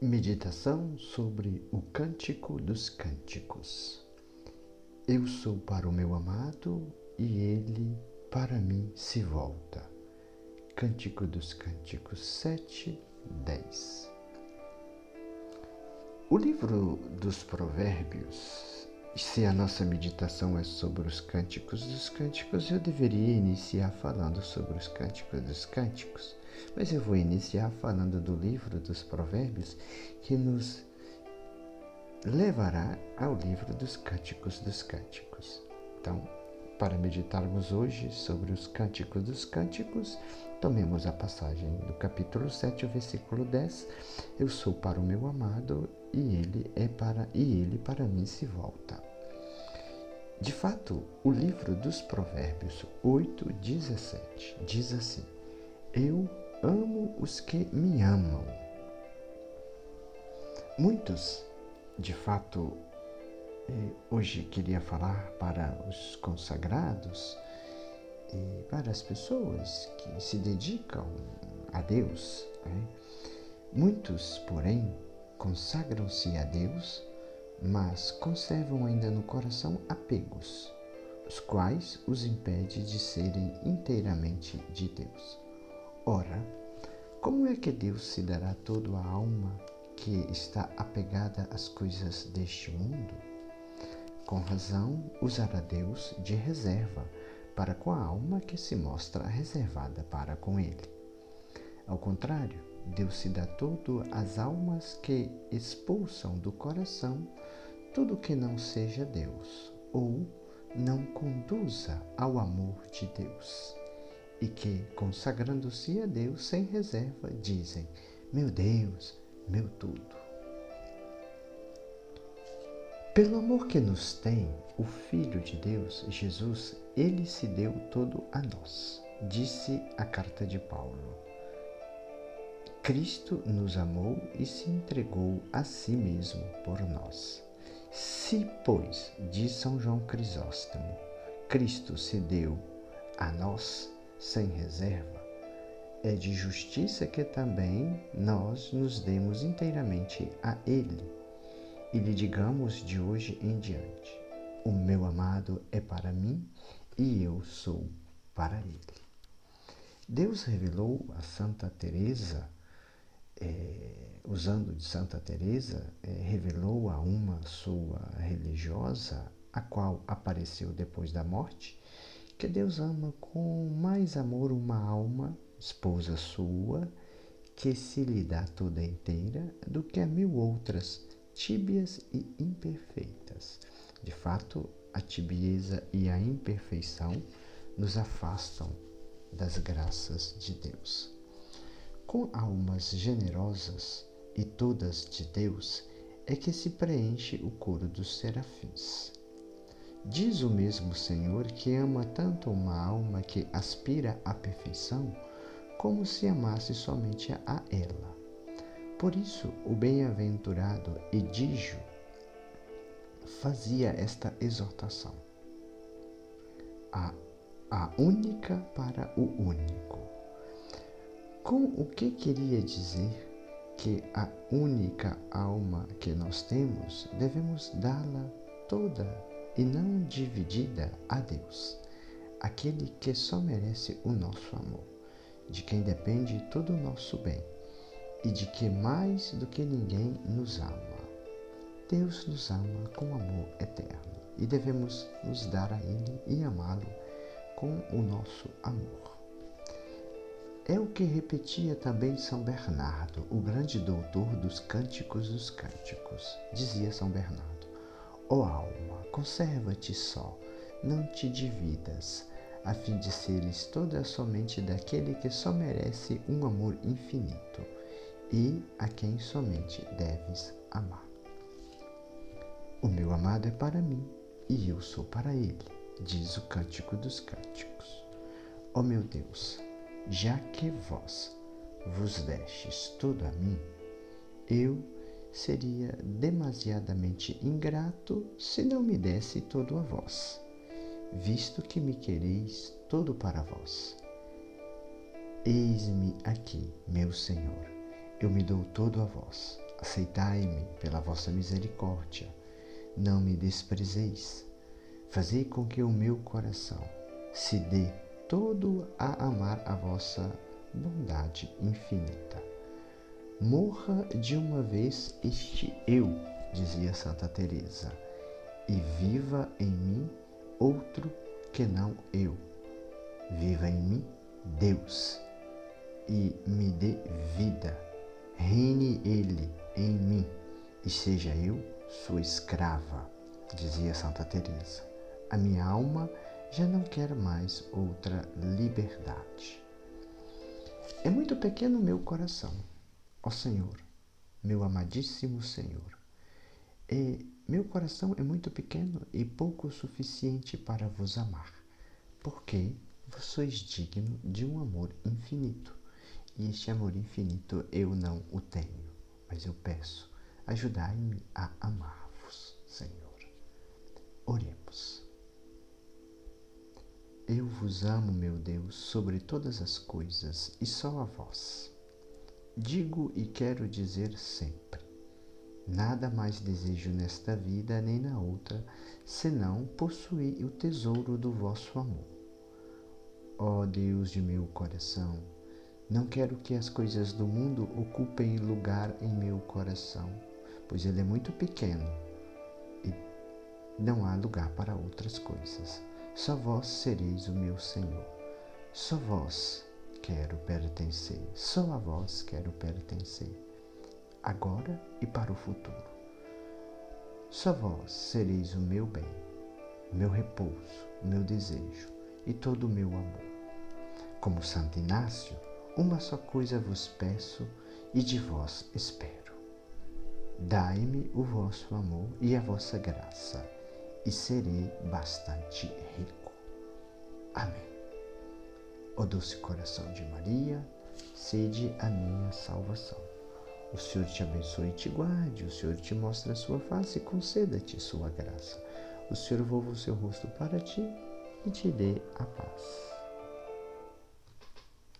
Meditação sobre o Cântico dos Cânticos. Eu sou para o meu amado e ele para mim se volta. Cântico dos Cânticos 7, 10. O livro dos Provérbios, se a nossa meditação é sobre os Cânticos dos Cânticos, eu deveria iniciar falando sobre os Cânticos dos Cânticos mas eu vou iniciar falando do livro dos Provérbios que nos levará ao livro dos Cânticos dos Cânticos. Então, para meditarmos hoje sobre os Cânticos dos Cânticos, tomemos a passagem do capítulo 7, o versículo 10. Eu sou para o meu amado e ele é para e ele para mim se volta. De fato, o livro dos Provérbios 8, 17 diz assim: Eu amo os que me amam. Muitos, de fato, eh, hoje queria falar para os consagrados e para as pessoas que se dedicam a Deus. Né? Muitos, porém, consagram-se a Deus, mas conservam ainda no coração apegos, os quais os impede de serem inteiramente de Deus. Ora, como é que Deus se dará todo a alma que está apegada às coisas deste mundo? Com razão, usará Deus de reserva para com a alma que se mostra reservada para com Ele. Ao contrário, Deus se dá todo às almas que expulsam do coração tudo que não seja Deus ou não conduza ao amor de Deus e que, consagrando-se a Deus sem reserva, dizem: Meu Deus, meu tudo. Pelo amor que nos tem, o Filho de Deus, Jesus, ele se deu todo a nós, disse a carta de Paulo. Cristo nos amou e se entregou a si mesmo por nós. Se, pois, diz São João Crisóstomo, Cristo se deu a nós, sem reserva, é de justiça que também nós nos demos inteiramente a Ele e lhe digamos de hoje em diante: O meu amado é para mim e eu sou para Ele. Deus revelou a Santa Teresa, é, usando de Santa Teresa, é, revelou a uma sua religiosa, a qual apareceu depois da morte, que Deus ama com mais amor uma alma, esposa sua, que se lhe dá toda inteira, do que a mil outras, tíbias e imperfeitas. De fato, a tibieza e a imperfeição nos afastam das graças de Deus. Com almas generosas e todas de Deus é que se preenche o coro dos serafins. Diz o mesmo Senhor que ama tanto uma alma que aspira à perfeição, como se amasse somente a ela. Por isso, o bem-aventurado Edígio fazia esta exortação: a, a única para o único. Com o que queria dizer que a única alma que nós temos devemos dá-la toda e não dividida a Deus, aquele que só merece o nosso amor, de quem depende todo o nosso bem e de que mais do que ninguém nos ama. Deus nos ama com amor eterno e devemos nos dar a Ele e amá-lo com o nosso amor. É o que repetia também São Bernardo, o grande doutor dos cânticos dos cânticos. Dizia São Bernardo: Ó oh alma, conserva-te só, não te dividas, a fim de seres toda somente daquele que só merece um amor infinito e a quem somente deves amar. O meu amado é para mim e eu sou para ele, diz o Cântico dos Cânticos. Ó oh meu Deus, já que vós vos destes tudo a mim, eu seria demasiadamente ingrato se não me desse todo a vós, visto que me quereis todo para vós. Eis-me aqui, meu Senhor, eu me dou todo a vós, Aceitai-me pela vossa misericórdia, não me desprezeis. Fazei com que o meu coração se dê todo a amar a vossa bondade infinita. Morra de uma vez este eu, dizia Santa Teresa, e viva em mim outro que não eu. Viva em mim Deus e me dê vida. Reine ele em mim e seja eu sua escrava, dizia Santa Teresa. A minha alma já não quer mais outra liberdade. É muito pequeno o meu coração, ó Senhor, meu amadíssimo Senhor. E meu coração é muito pequeno e pouco suficiente para vos amar, porque vós sois digno de um amor infinito. E este amor infinito eu não o tenho, mas eu peço, ajudai-me a amar-vos, Senhor. Oremos. Eu vos amo, meu Deus, sobre todas as coisas e só a vós. Digo e quero dizer sempre: nada mais desejo nesta vida nem na outra, senão possuir o tesouro do vosso amor. Ó Deus de meu coração, não quero que as coisas do mundo ocupem lugar em meu coração, pois ele é muito pequeno e não há lugar para outras coisas. Só vós sereis o meu Senhor. Só vós quero pertencer. Só a vós quero pertencer. Agora e para o futuro. Só vós sereis o meu bem, meu repouso, meu desejo e todo o meu amor. Como Santo Inácio, uma só coisa vos peço e de vós espero. Dai-me o vosso amor e a vossa graça e serei bastante rico. Amém. Ó doce coração de Maria, sede a minha salvação. O Senhor te abençoe e te guarde, o Senhor te mostre a sua face e conceda-te sua graça. O Senhor volva o seu rosto para ti e te dê a paz.